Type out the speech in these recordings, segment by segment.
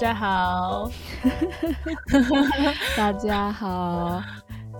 大家好，大家好，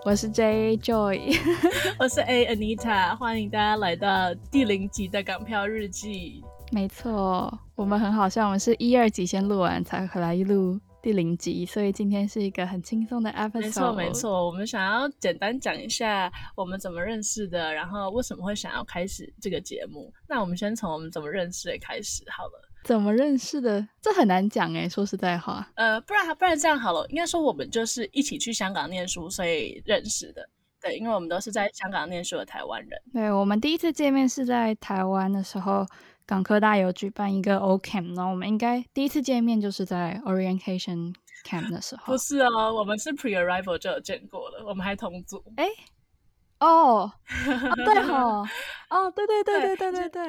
我是 J Joy，我是 A Anita，欢迎大家来到第零集的港漂日记。没错，我们很好笑，我们是一二集先录完才回来一录第零集，所以今天是一个很轻松的 episode。没错，没错，我们想要简单讲一下我们怎么认识的，然后为什么会想要开始这个节目。那我们先从我们怎么认识的开始好了。怎么认识的？这很难讲哎，说实在话。呃，不然不然这样好了，应该说我们就是一起去香港念书，所以认识的。对，因为我们都是在香港念书的台湾人。对，我们第一次见面是在台湾的时候，港科大有举办一个 O Camp，然后我们应该第一次见面就是在 Orientation Camp 的时候。不是哦，我们是 Pre Arrival 就有见过了，我们还同组。哎。哦，对哈，哦，对 对对对对对对，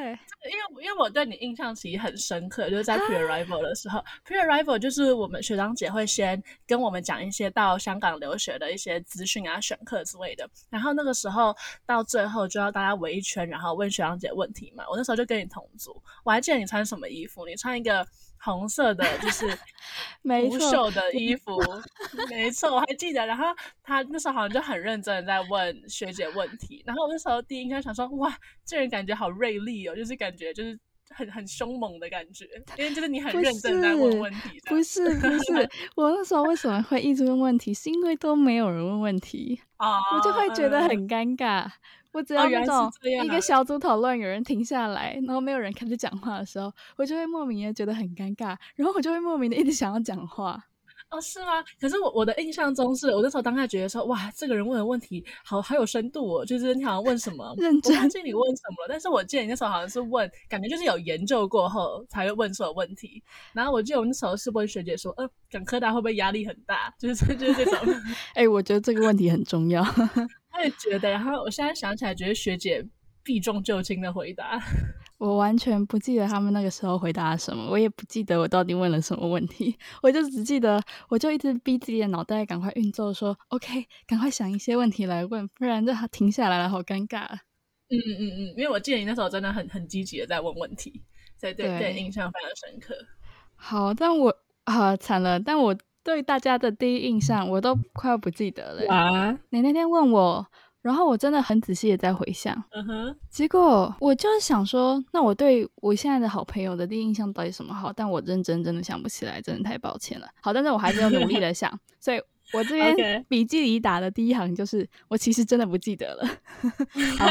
因为因为我对你印象其实很深刻，就是在 pre arrival 的时候，pre arrival 就是我们学长姐会先跟我们讲一些到香港留学的一些资讯啊、选课之类的，然后那个时候到最后就要大家围一圈，然后问学长姐问题嘛。我那时候就跟你同组，我还记得你穿什么衣服，你穿一个。红色的，就是 无袖的衣服，没错，我还记得。然后他那时候好像就很认真的在问学姐问题，然后我那时候第一印象想说，哇，这人感觉好锐利哦，就是感觉就是很很凶猛的感觉，因为就是你很认真在问问题。不是不是，不是，我那时候为什么会一直问问题，是因为都没有人问问题，啊，我就会觉得很尴尬。我只要那种一个小组讨论，有人停下来，然后没有人开始讲话的时候，我就会莫名的觉得很尴尬，然后我就会莫名的一直想要讲话。哦，是吗？可是我我的印象中是，我那时候当下觉得说，哇，这个人问的问题好好有深度哦，就是你好像问什么，认真，我忘记你问什么了，但是我记得你那时候好像是问，感觉就是有研究过后才会问出的问题。然后我记得我那时候是问学姐说，呃，讲科大会不会压力很大？就是就是这种。哎、欸，我觉得这个问题很重要。我也觉得，然后我现在想起来，觉得学姐避重就轻的回答。我完全不记得他们那个时候回答什么，我也不记得我到底问了什么问题，我就只记得，我就一直逼自己的脑袋赶快运作，说 OK，赶快想一些问题来问，不然就停下来了，好尴尬。嗯嗯嗯，因为我记得你那时候真的很很积极的在问问题，对对对，印象非常深刻。好，但我啊惨了，但我。对大家的第一印象，我都快要不记得了。啊！你那天问我，然后我真的很仔细的在回想。嗯哼。结果我就是想说，那我对我现在的好朋友的第一印象到底什么好？但我认真真的想不起来，真的太抱歉了。好，但是我还是要努力的想。所以我这边笔记里打的第一行就是，我其实真的不记得了。好，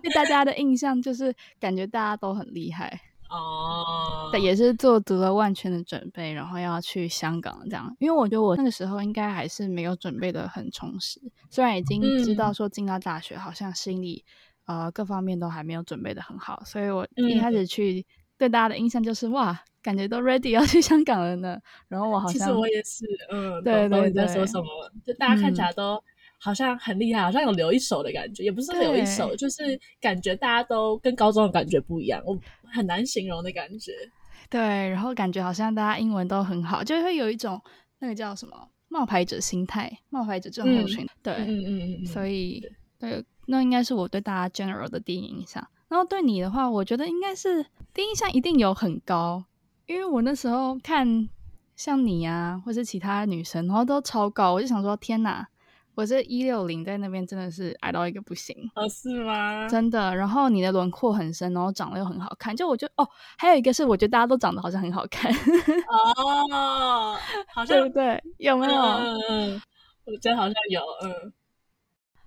对大家的印象就是感觉大家都很厉害。哦，对，也是做足了万全的准备，然后要去香港这样。因为我觉得我那个时候应该还是没有准备的很充实，虽然已经知道说进到大学，好像心里、嗯、呃各方面都还没有准备的很好，所以我一开始去对大家的印象就是、嗯、哇，感觉都 ready 要去香港了呢。然后我好像其实我也是，嗯，对对对，你在说什么？就大家看起来都。嗯好像很厉害，好像有留一手的感觉，也不是留一手，就是感觉大家都跟高中的感觉不一样，我很难形容的感觉。对，然后感觉好像大家英文都很好，就会有一种那个叫什么冒牌者心态，冒牌者症候群。对，嗯嗯嗯嗯，所以对，那应该是我对大家 general 的第一印象。然后对你的话，我觉得应该是第一印象一定有很高，因为我那时候看像你啊，或是其他女生，然后都超高，我就想说天哪。我这一六零在那边真的是矮到一个不行哦，是吗？真的。然后你的轮廓很深，然后长得又很好看。就我觉得哦，还有一个是我觉得大家都长得好像很好看 哦，好像对不对？有没有？嗯嗯，我觉得好像有。嗯，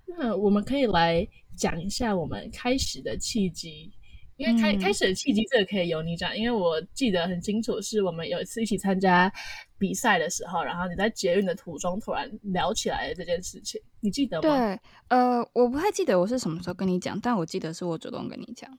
那我们可以来讲一下我们开始的契机。因为开开始的契机，这个可以由你讲，因为我记得很清楚，是我们有一次一起参加比赛的时候，然后你在捷运的途中突然聊起来的这件事情，你记得吗？对，呃，我不太记得我是什么时候跟你讲，但我记得是我主动跟你讲的。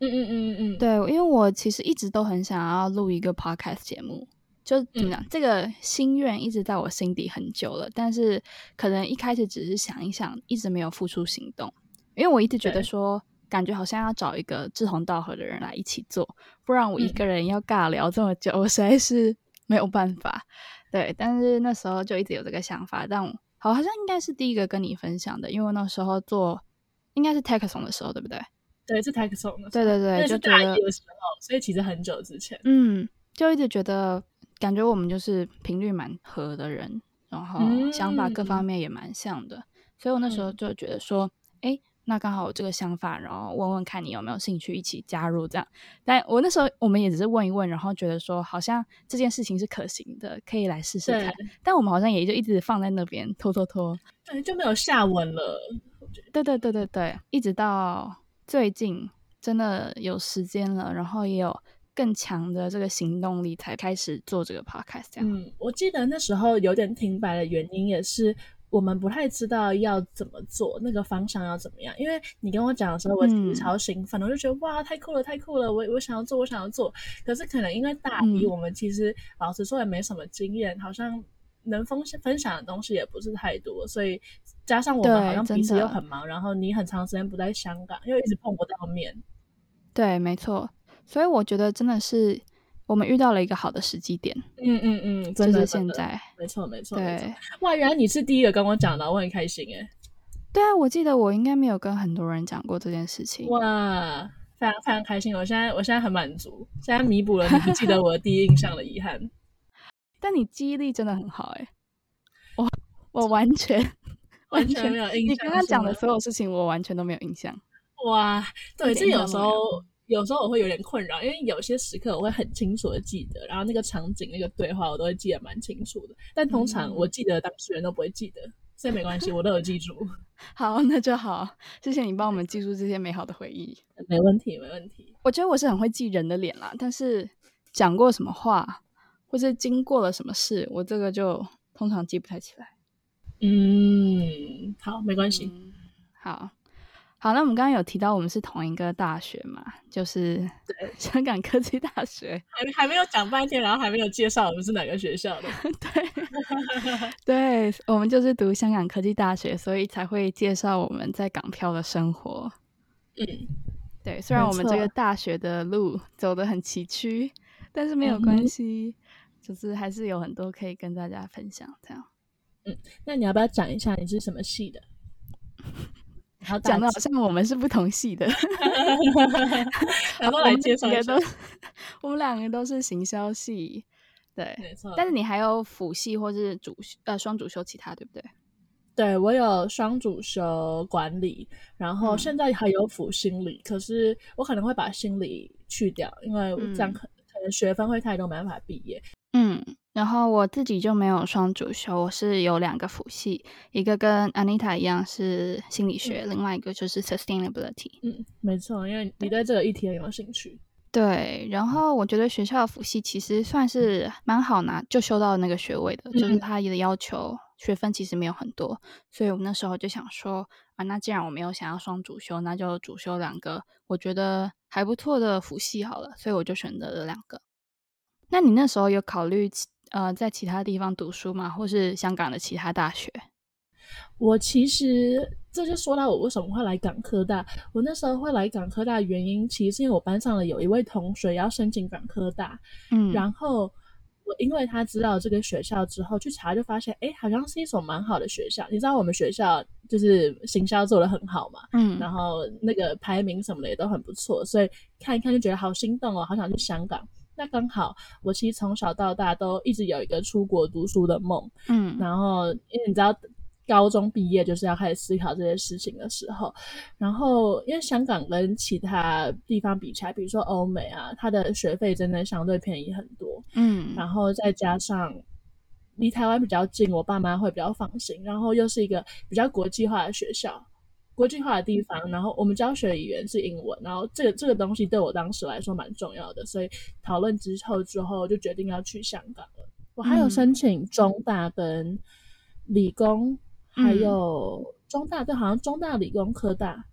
嗯嗯嗯嗯嗯，对，因为我其实一直都很想要录一个 podcast 节目，就怎么讲，嗯、这个心愿一直在我心底很久了，但是可能一开始只是想一想，一直没有付出行动，因为我一直觉得说。感觉好像要找一个志同道合的人来一起做，不然我一个人要尬聊这么久，嗯、我实在是没有办法。对，但是那时候就一直有这个想法，但我好像应该是第一个跟你分享的，因为那时候做应该是 Techsong 的时候，对不对？对，是 Techsong 的时候。对对对，就是大一的时候，所以其实很久之前。嗯，就一直觉得感觉我们就是频率蛮合的人，然后想法各方面也蛮像的，嗯、所以我那时候就觉得说，哎、嗯。那刚好有这个想法，然后问问看你有没有兴趣一起加入这样。但我那时候我们也只是问一问，然后觉得说好像这件事情是可行的，可以来试试看。但我们好像也就一直放在那边拖拖拖，对，就没有下文了。对对对对对，一直到最近真的有时间了，然后也有更强的这个行动力，才开始做这个 podcast 这样。嗯，我记得那时候有点停摆的原因也是。我们不太知道要怎么做，那个方向要怎么样。因为你跟我讲的时候，我其实超兴奋，嗯、我就觉得哇，太酷了，太酷了！我我想要做，我想要做。可是可能因为大一，我们其实、嗯、老实说也没什么经验，好像能分享分享的东西也不是太多，所以加上我们好像平时又很忙，然后你很长时间不在香港，又一直碰不到面。对，没错。所以我觉得真的是。我们遇到了一个好的时机点，嗯嗯嗯，真的，就是现在，没错没错，对。哇，原来你是第一个跟我讲的，我很开心诶。对啊，我记得我应该没有跟很多人讲过这件事情。哇，非常非常开心，我现在我现在很满足，现在弥补了你不记得我的第一印象的遗憾。但你记忆力真的很好诶，我 我 完全完全没有印象，你刚刚讲的所有事情我完全都没有印象。哇，对，这有时候。有时候我会有点困扰，因为有些时刻我会很清楚的记得，然后那个场景、那个对话我都会记得蛮清楚的。但通常我记得当事人都不会记得，所以没关系，我都有记住。好，那就好，谢谢你帮我们记住这些美好的回忆。没问题，没问题。我觉得我是很会记人的脸啦，但是讲过什么话，或是经过了什么事，我这个就通常记不太起来。嗯，好，没关系。嗯，好。好，那我们刚刚有提到我们是同一个大学嘛，就是对 香港科技大学，还还没有讲半天，然后还没有介绍我们是哪个学校的。对，对，我们就是读香港科技大学，所以才会介绍我们在港漂的生活。嗯，对，虽然我们这个大学的路走得很崎岖，但是没有关系，嗯，就是还是有很多可以跟大家分享。这样，嗯，那你要不要讲一下你是什么系的？好，讲的好像我们是不同系的，然后来介绍一下。我们两个都是行销系，对，没错。但是你还有辅系或是主呃双主修其他，对不对？对，我有双主修管理，然后现在还有辅心理，嗯，可是我可能会把心理去掉，因为这样可可能学分会太多，没办法毕业。嗯。然后我自己就没有双主修，我是有两个辅系，一个跟 Anita 一样是心理学，嗯、另外一个就是 Sustainability。嗯，没错，因为你对这个议题很有兴趣。对，然后我觉得学校的辅系其实算是蛮好拿，就修到那个学位的，嗯、就是他的要求学分其实没有很多，所以我们那时候就想说啊，那既然我没有想要双主修，那就主修两个我觉得还不错的辅系好了，所以我就选择了两个。那你那时候有考虑？呃，在其他地方读书吗？或是香港的其他大学？我其实这就说到我为什么会来港科大。我那时候会来港科大的原因，其实是因为我班上的有一位同学要申请港科大，嗯，然后我因为他知道这个学校之后去查，就发现哎，好像是一所蛮好的学校。你知道我们学校就是行销做的很好嘛，嗯，然后那个排名什么的也都很不错，所以看一看就觉得好心动哦，好想去香港。那刚好，我其实从小到大都一直有一个出国读书的梦，嗯，然后因为你知道，高中毕业就是要开始思考这些事情的时候，然后因为香港跟其他地方比起来，比如说欧美啊，它的学费真的相对便宜很多，嗯，然后再加上离台湾比较近，我爸妈会比较放心，然后又是一个比较国际化的学校。国际化的地方，然后我们教学语言是英文，然后这个这个东西对我当时来说蛮重要的，所以讨论之后之后就决定要去香港了。我还有申请中大跟理工，嗯、还有中大，对，好像中大、理工、科大、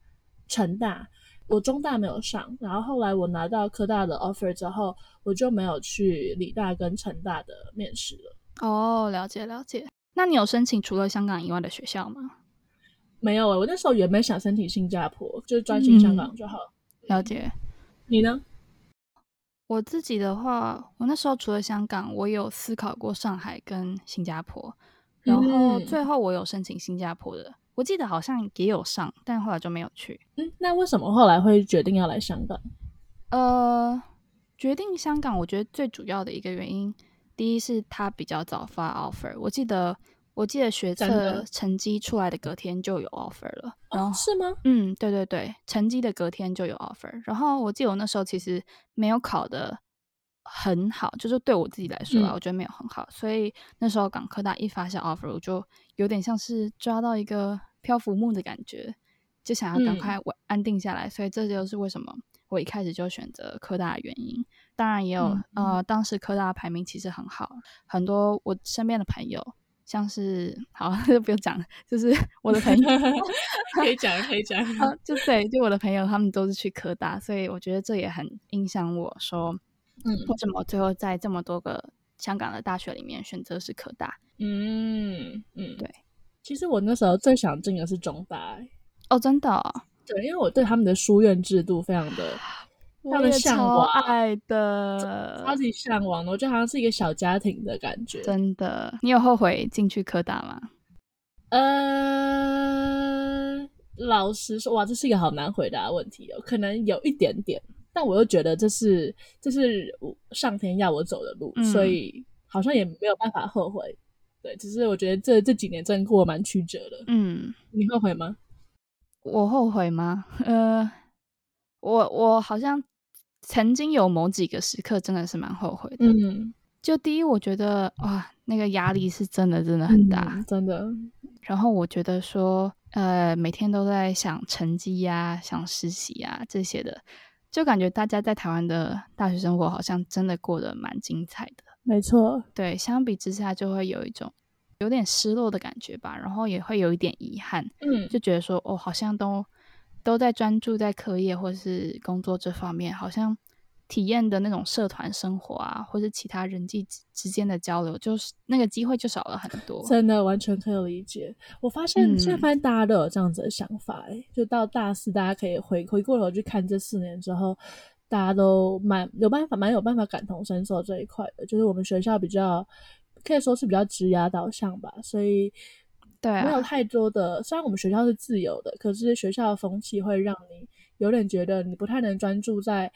成大，我中大没有上，然后后来我拿到科大的 offer 之后，我就没有去理大跟成大的面试了。哦，了解了解。那你有申请除了香港以外的学校吗？没有，我那时候原本想申请新加坡，就是专心香港就好。嗯、了解，你呢？我自己的话，我那时候除了香港，我有思考过上海跟新加坡，然后最后我有申请新加坡的，嗯、我记得好像也有上，但后来就没有去。嗯，那为什么后来会决定要来香港？呃，决定香港，我觉得最主要的一个原因，第一是他比较早发 offer。我记得，我记得学测成绩出来的隔天就有 offer 了。然后、哦、是吗？嗯，对对对，成绩的隔天就有 offer。然后我记得我那时候其实没有考的很好，就是对我自己来说啊，嗯、我觉得没有很好。所以那时候港科大一发下 offer，我就有点像是抓到一个漂浮木的感觉，就想要赶快稳安定下来。嗯、所以这就是为什么。我一开始就选择科大的原因，当然也有、嗯、呃，当时科大的排名其实很好，很多我身边的朋友，像是好就 不用讲了，就是 我的朋友 可以讲可以讲，就对，就我的朋友他们都是去科大，所以我觉得这也很影响我说，嗯，为什么我最后在这么多个香港的大学里面选择是科大？嗯嗯，对，其实我那时候最想进的是中大，哦，真的、哦。对，因为我对他们的书院制度非常的，非常的向往，爱的，超级向往的，我觉得好像是一个小家庭的感觉。真的，你有后悔进去科大吗？呃，老实说，哇，这是一个好难回答的问题哦。可能有一点点，但我又觉得这是这是上天要我走的路，嗯、所以好像也没有办法后悔。对，只是我觉得这这几年真的过得蛮曲折的。嗯，你后悔吗？我后悔吗？呃，我我好像曾经有某几个时刻真的是蛮后悔的。嗯，就第一，我觉得哇，那个压力是真的真的很大，嗯，真的。然后我觉得说，呃，每天都在想成绩呀、想实习呀这些的，就感觉大家在台湾的大学生活好像真的过得蛮精彩的。没错，对，相比之下就会有一种。有点失落的感觉吧，然后也会有一点遗憾，嗯，就觉得说，哦，好像都都在专注在课业或是工作这方面，好像体验的那种社团生活啊，或是其他人际之间的交流，就是那个机会就少了很多。真的完全可以理解。我发现现在发现大家都有这样子的想法，哎、嗯，就到大四，大家可以回回过头去看这四年之后，大家都蛮有办法，蛮有办法感同身受这一块的，就是我们学校比较。可以说是比较职涯导向吧，所以对，没有太多的。啊、虽然我们学校是自由的，可是学校的风气会让你有点觉得你不太能专注在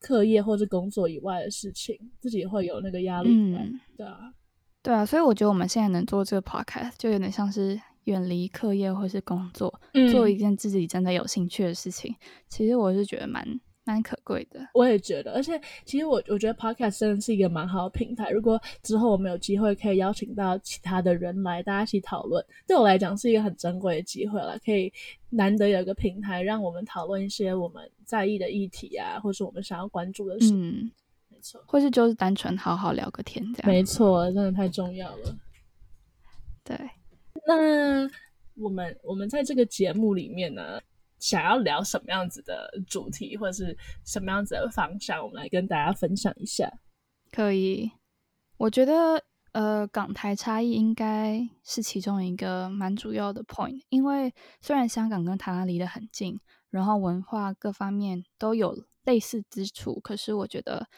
课业或是工作以外的事情，自己会有那个压力。嗯，对啊，对啊，所以我觉得我们现在能做这个 podcast，就有点像是远离课业或是工作，嗯、做一件自己真的有兴趣的事情。其实我是觉得蛮。蛮可贵的，我也觉得，而且其实我我觉得 Podcast 真的是一个蛮好的平台。如果之后我们有机会可以邀请到其他的人来，大家一起讨论，对我来讲是一个很珍贵的机会了。可以难得有一个平台，让我们讨论一些我们在意的议题啊，或是我们想要关注的事。嗯，没错，或是就是单纯好好聊个天这样。没错，真的太重要了。对，那我们我们在这个节目里面呢，想要聊什么样子的主题，或者是什么样子的方向，我们来跟大家分享一下。可以，我觉得呃，港台差异应该是其中一个蛮主要的 point，因为虽然香港跟台湾离得很近，然后文化各方面都有类似之处，可是我觉得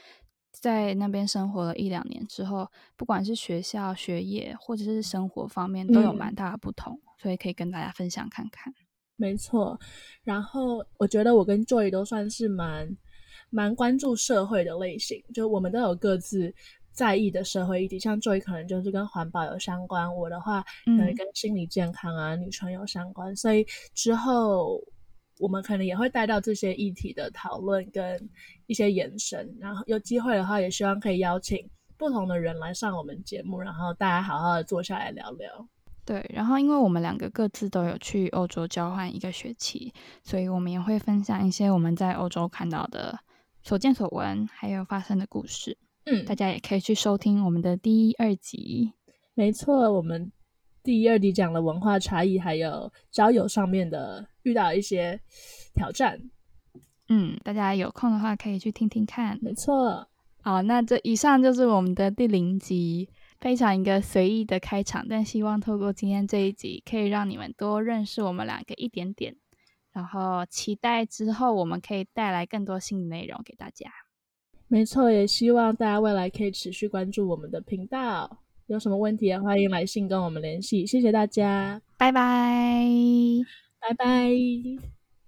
在那边生活了一两年之后，不管是学校学业或者是生活方面，都有蛮大的不同，嗯、所以可以跟大家分享看看。没错，然后我觉得我跟 Joy 都算是蛮蛮关注社会的类型，就我们都有各自在意的社会议题。像 Joy 可能就是跟环保有相关，我的话可能跟心理健康啊、嗯、女权有相关。所以之后我们可能也会带到这些议题的讨论跟一些延伸。然后有机会的话，也希望可以邀请不同的人来上我们节目，然后大家好好的坐下来聊聊。对，然后因为我们两个各自都有去欧洲交换一个学期，所以我们也会分享一些我们在欧洲看到的所见所闻，还有发生的故事。嗯，大家也可以去收听我们的第一、二集。没错，我们第一、二集讲了文化差异，还有交友上面的遇到一些挑战。嗯，大家有空的话可以去听听看。没错。好，那这以上就是我们的第零集。非常一个随意的开场，但希望透过今天这一集，可以让你们多认识我们两个一点点，然后期待之后我们可以带来更多新的内容给大家。没错，也希望大家未来可以持续关注我们的频道，有什么问题也欢迎来信跟我们联系。谢谢大家，拜拜，拜拜。